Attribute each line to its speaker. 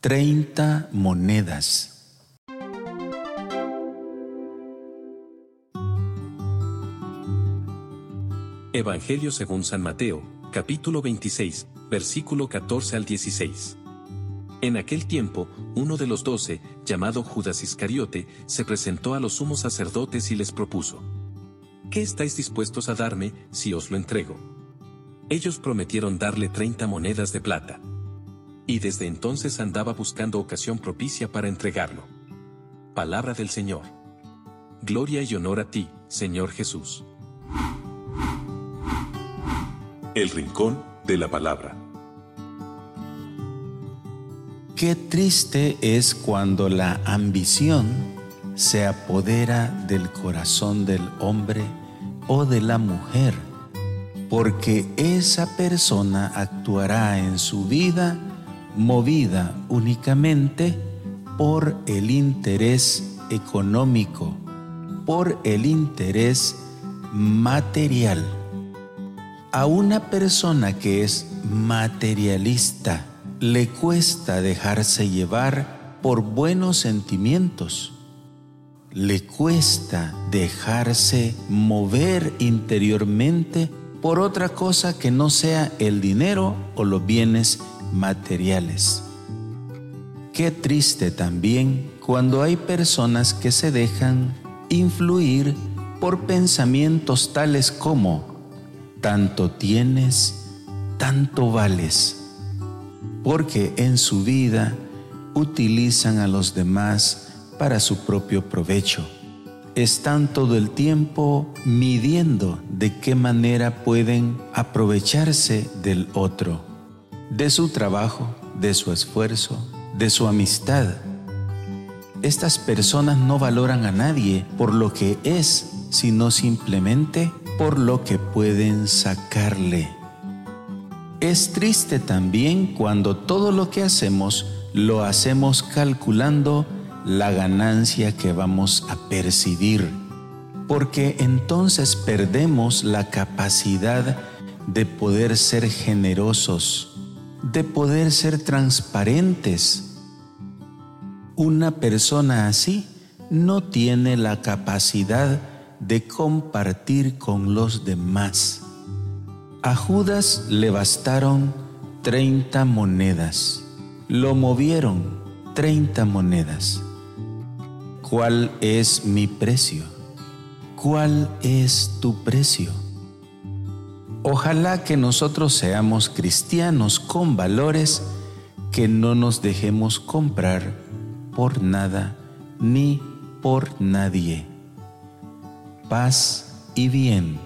Speaker 1: 30 monedas.
Speaker 2: Evangelio según San Mateo, capítulo 26, versículo 14 al 16. En aquel tiempo, uno de los doce, llamado Judas Iscariote, se presentó a los sumos sacerdotes y les propuso. ¿Qué estáis dispuestos a darme si os lo entrego? Ellos prometieron darle treinta monedas de plata. Y desde entonces andaba buscando ocasión propicia para entregarlo. Palabra del Señor. Gloria y honor a ti, Señor Jesús. El Rincón de la Palabra.
Speaker 1: Qué triste es cuando la ambición se apodera del corazón del hombre o de la mujer, porque esa persona actuará en su vida movida únicamente por el interés económico, por el interés material a una persona que es materialista le cuesta dejarse llevar por buenos sentimientos. Le cuesta dejarse mover interiormente por otra cosa que no sea el dinero o los bienes materiales. Qué triste también cuando hay personas que se dejan influir por pensamientos tales como tanto tienes, tanto vales, porque en su vida utilizan a los demás para su propio provecho. Están todo el tiempo midiendo de qué manera pueden aprovecharse del otro, de su trabajo, de su esfuerzo, de su amistad. Estas personas no valoran a nadie por lo que es, sino simplemente por lo que pueden sacarle. Es triste también cuando todo lo que hacemos lo hacemos calculando la ganancia que vamos a percibir, porque entonces perdemos la capacidad de poder ser generosos, de poder ser transparentes. Una persona así no tiene la capacidad de compartir con los demás. A Judas le bastaron 30 monedas. Lo movieron 30 monedas. ¿Cuál es mi precio? ¿Cuál es tu precio? Ojalá que nosotros seamos cristianos con valores que no nos dejemos comprar por nada ni por nadie paz y bien.